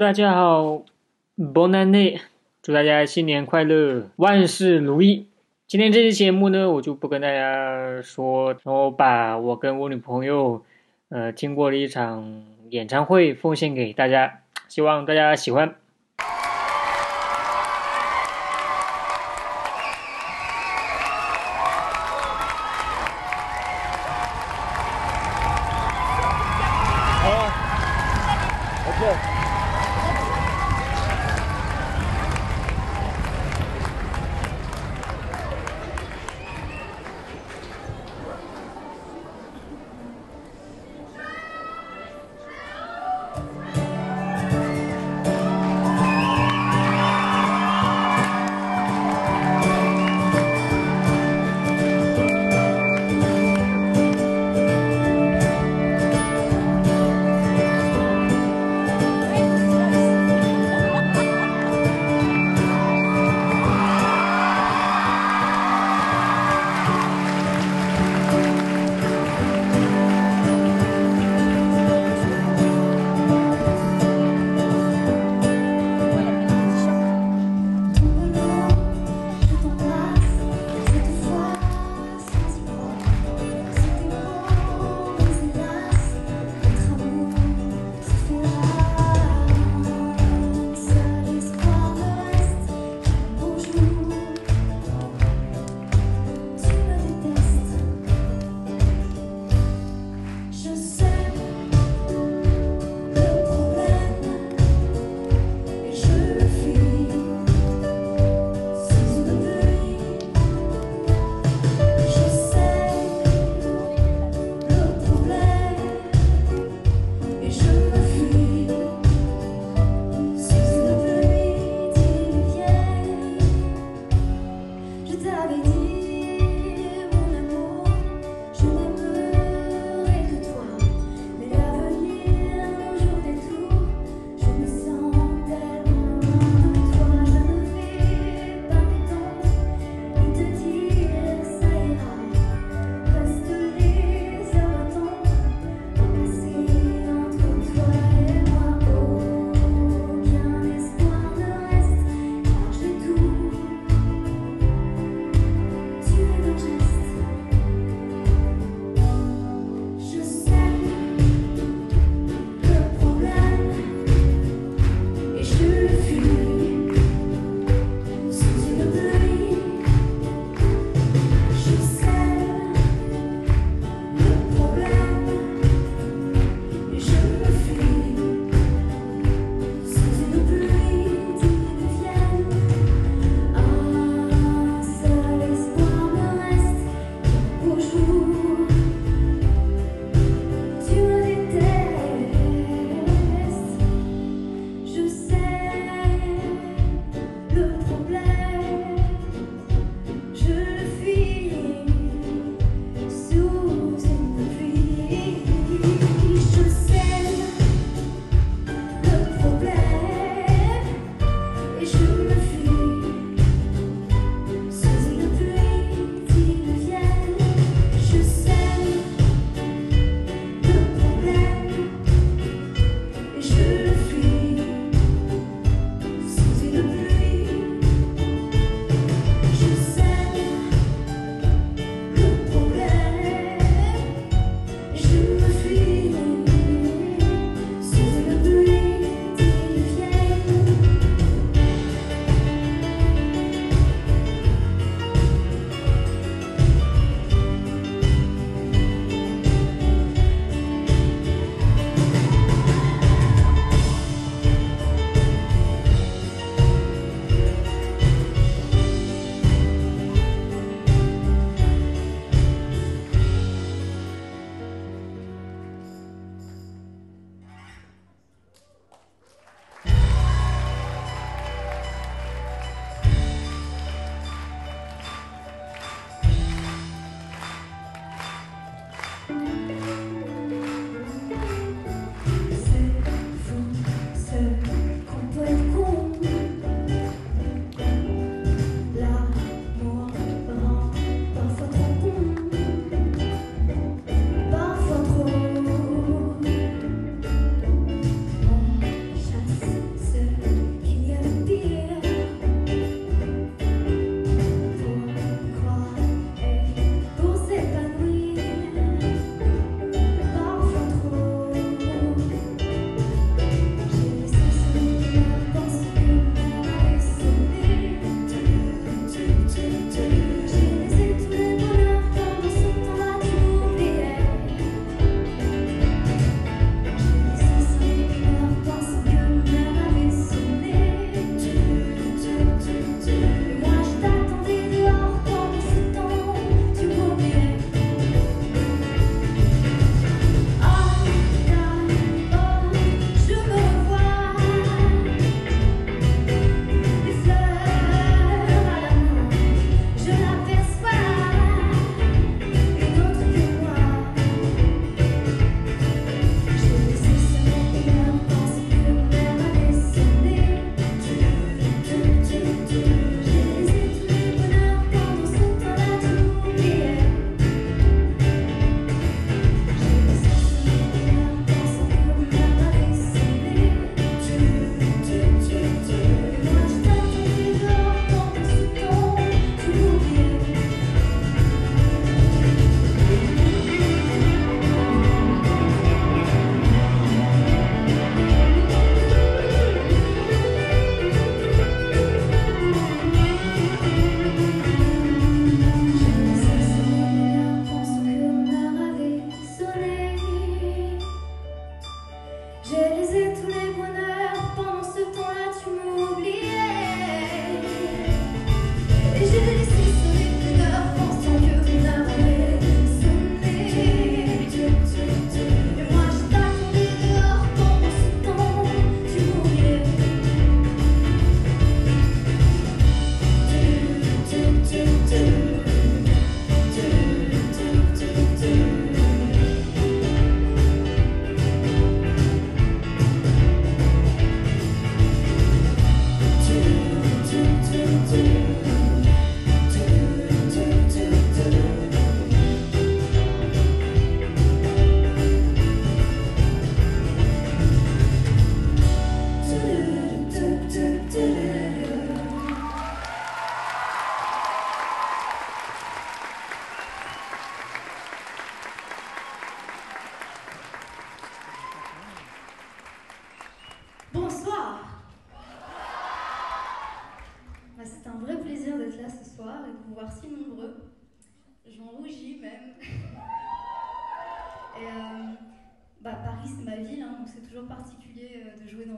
大家好，Bon a n n e 祝大家新年快乐，万事如意。今天这期节目呢，我就不跟大家说，然后把我跟我女朋友，呃，经过的一场演唱会奉献给大家，希望大家喜欢。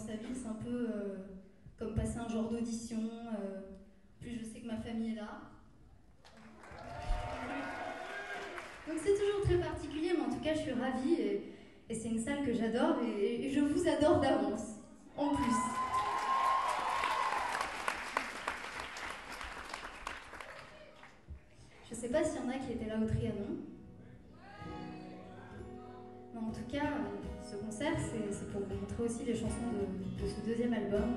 Sa ville. C'est un peu euh, comme passer un genre d'audition. plus je sais que ma famille est là. Donc c'est toujours très particulier, mais en tout cas, je suis ravie. Et, c'est une salle que j'adore et, et je vous adore d'avance, en plus. Je sais pas s'il y en a qui étaient là au Trianon. Mais en tout cas, ce concert, c'est pour vous montrer aussi les chansons de, ce deuxième album.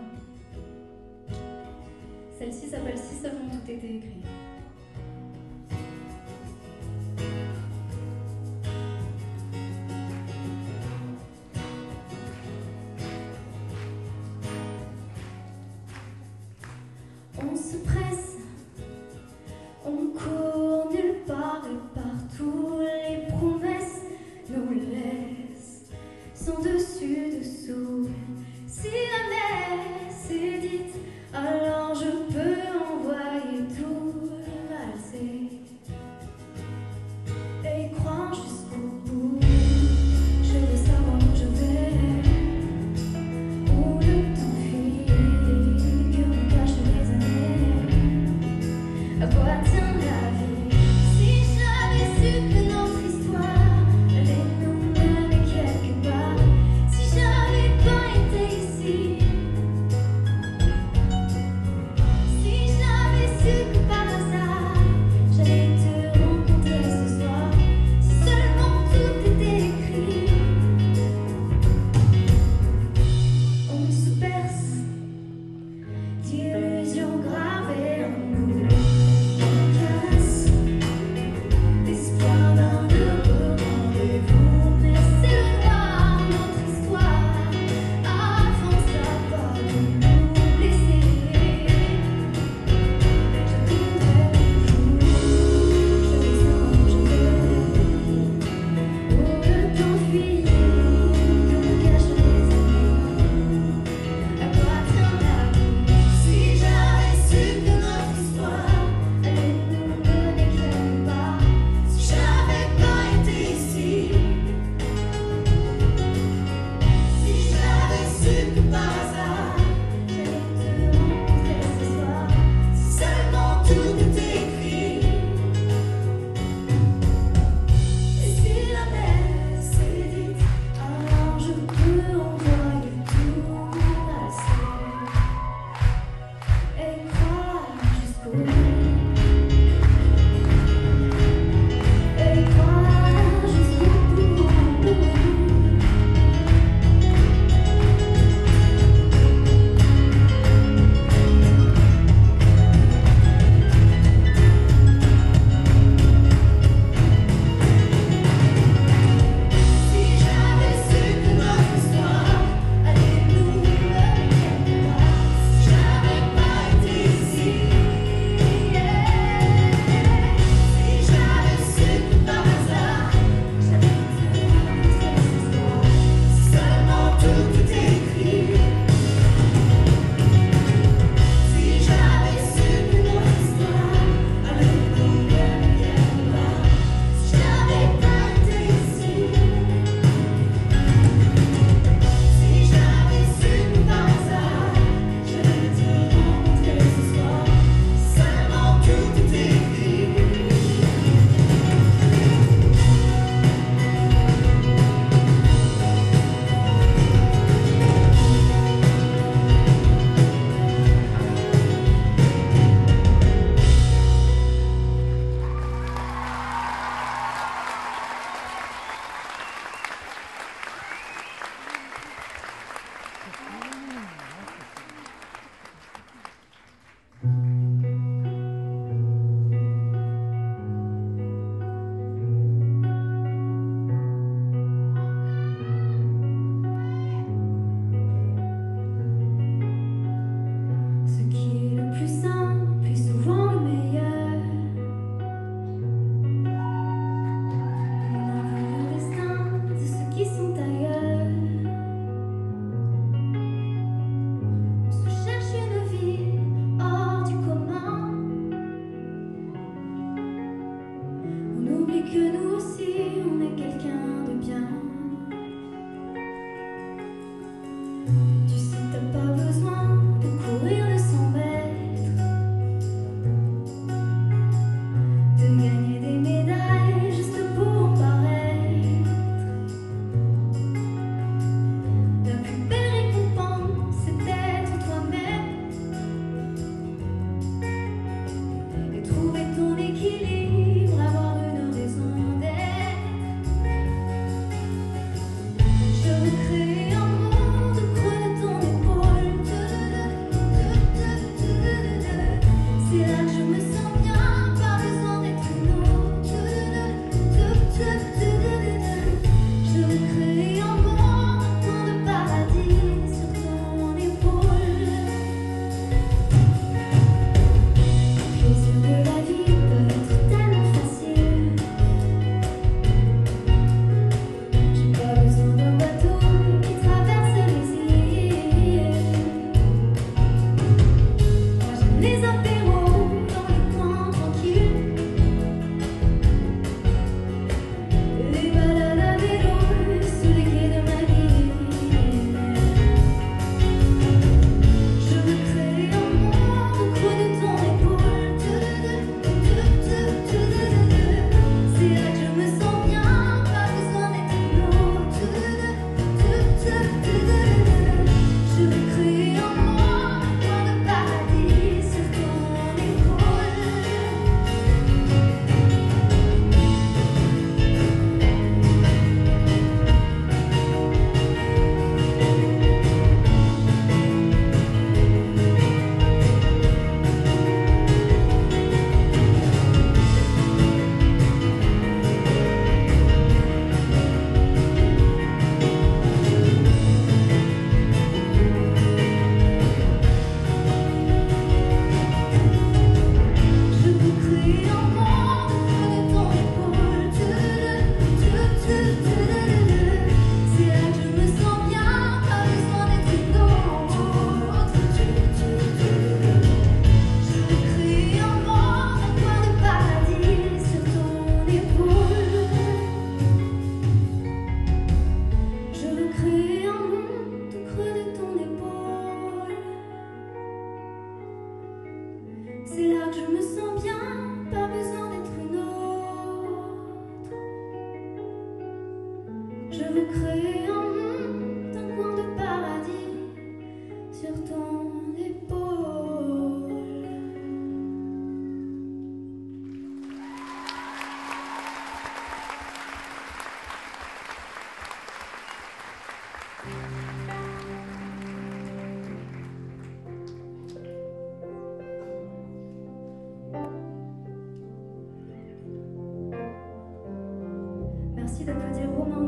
Celle-ci s'appelle Si seulement tout était écrit.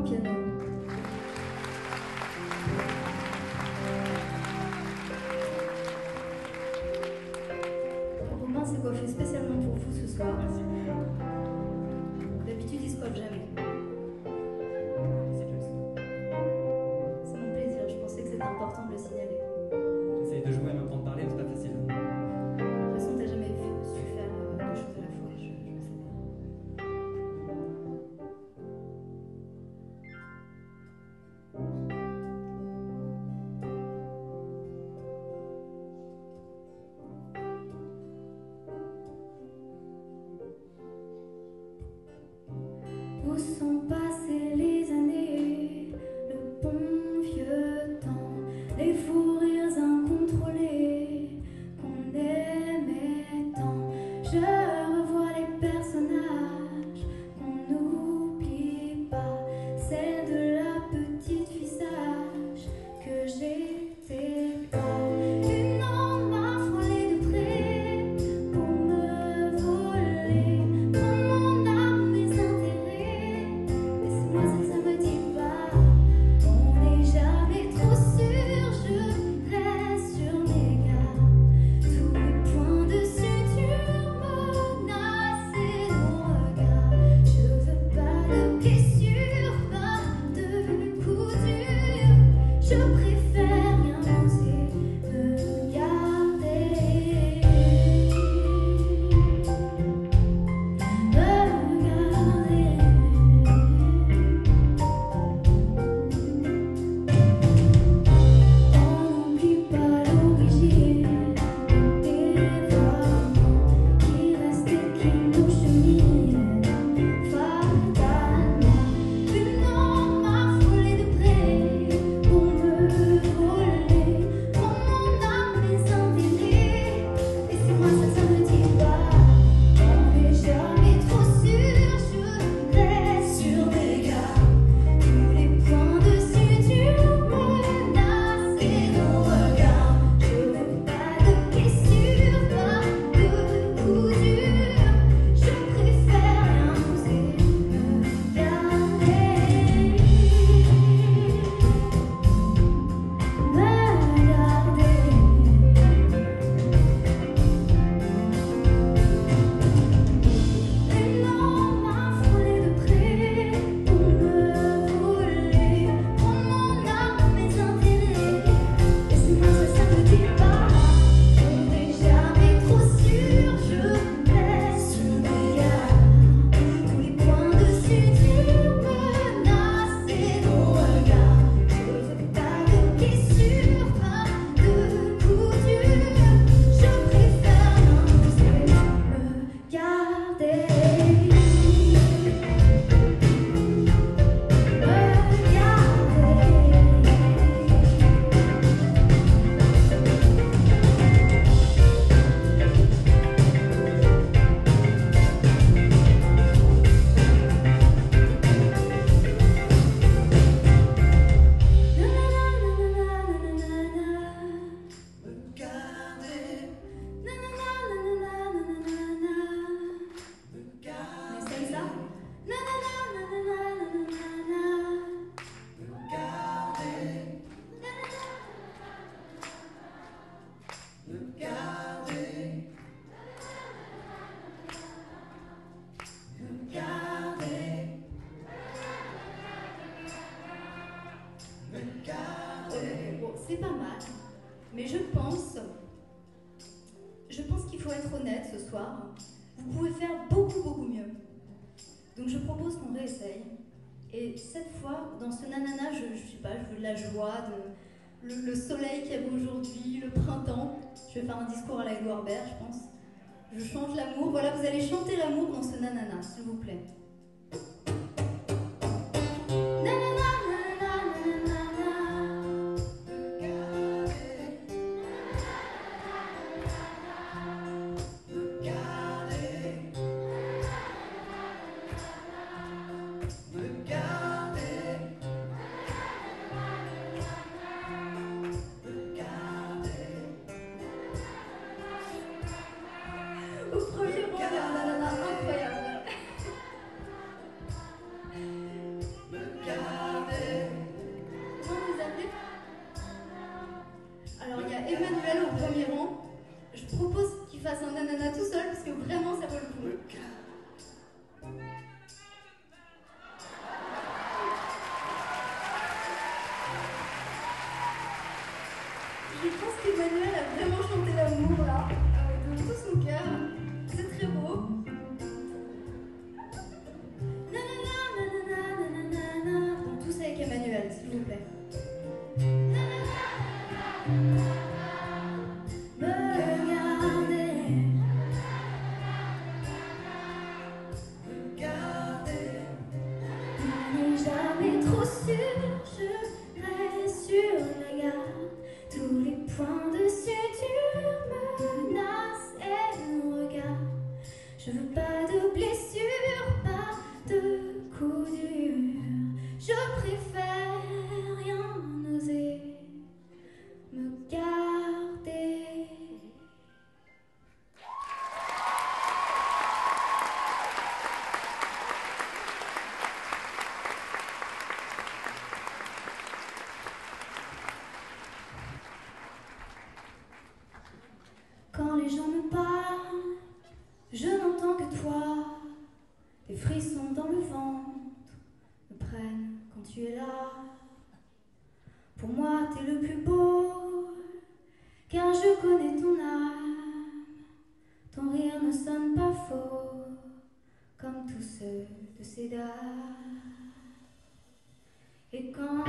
piano. Robin s'est coiffé spécialement pour vous ce soir. D'habitude, il se coiffe jamais. C'est mon plaisir, je pensais que c'était important de le signaler. sont pas Je chante l'amour. Voilà, vous allez chanter l'amour dans ce nanana, s'il vous plaît. Les frissons dans le ventre me prennent quand tu es là. Pour moi, t'es le plus beau, car je connais ton âme. Ton rire ne sonne pas faux, comme tous ceux de ces dames. Et quand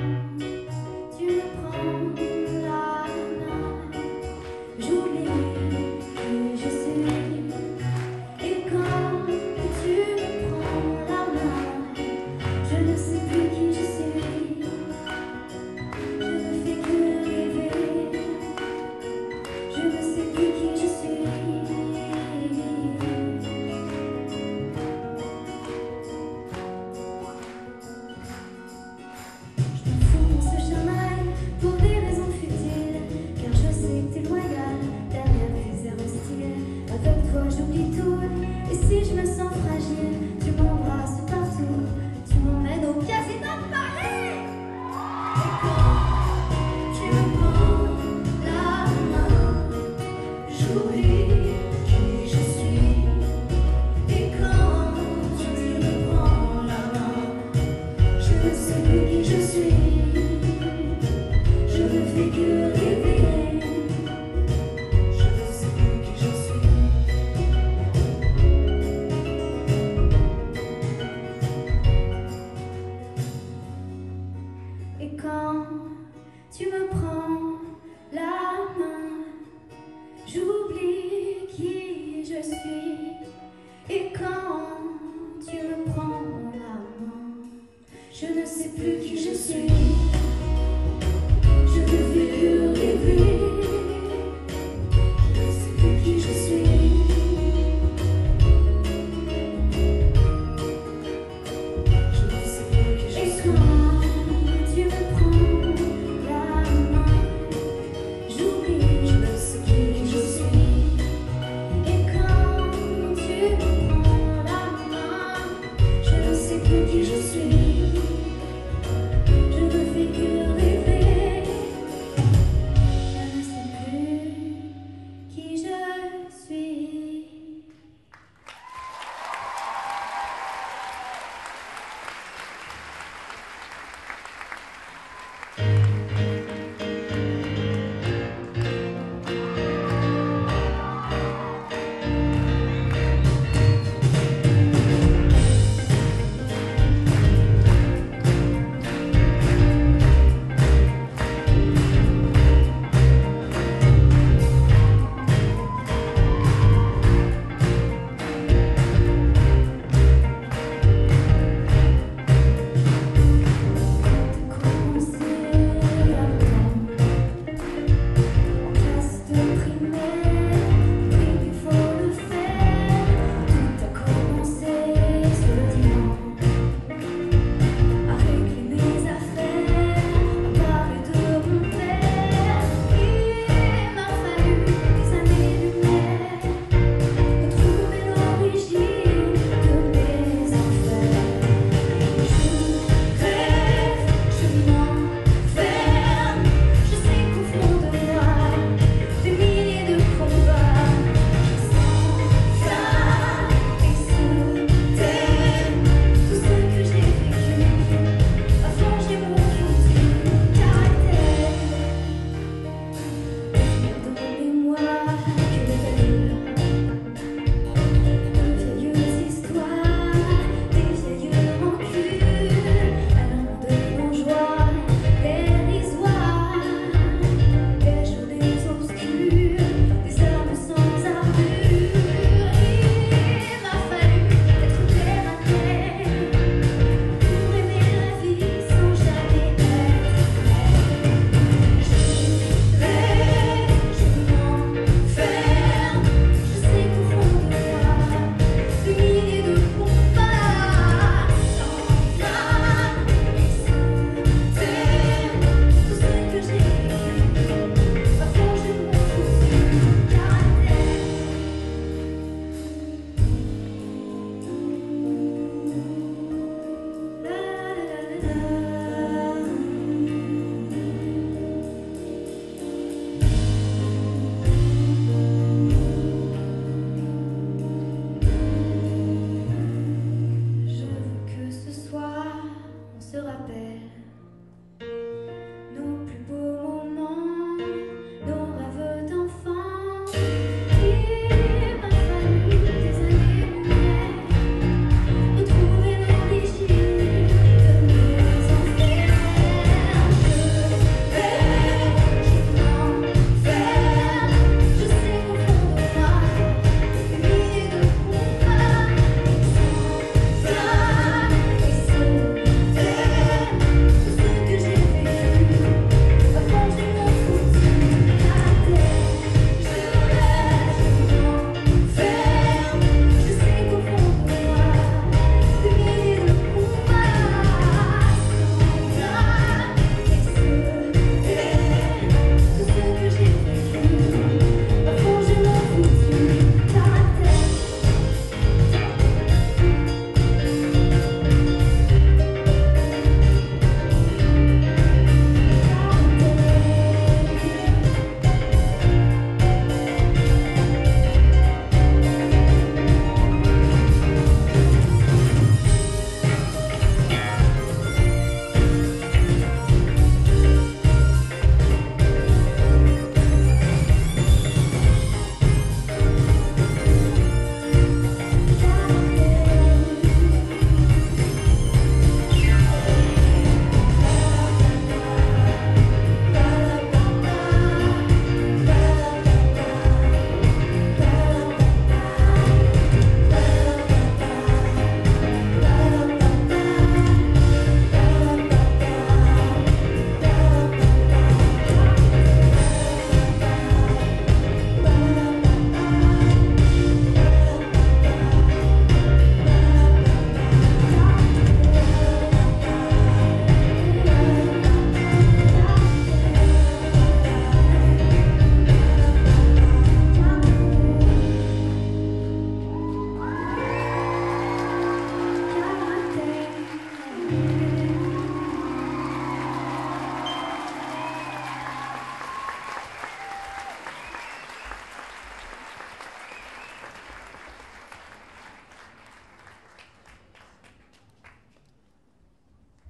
Et si je me sens fragile,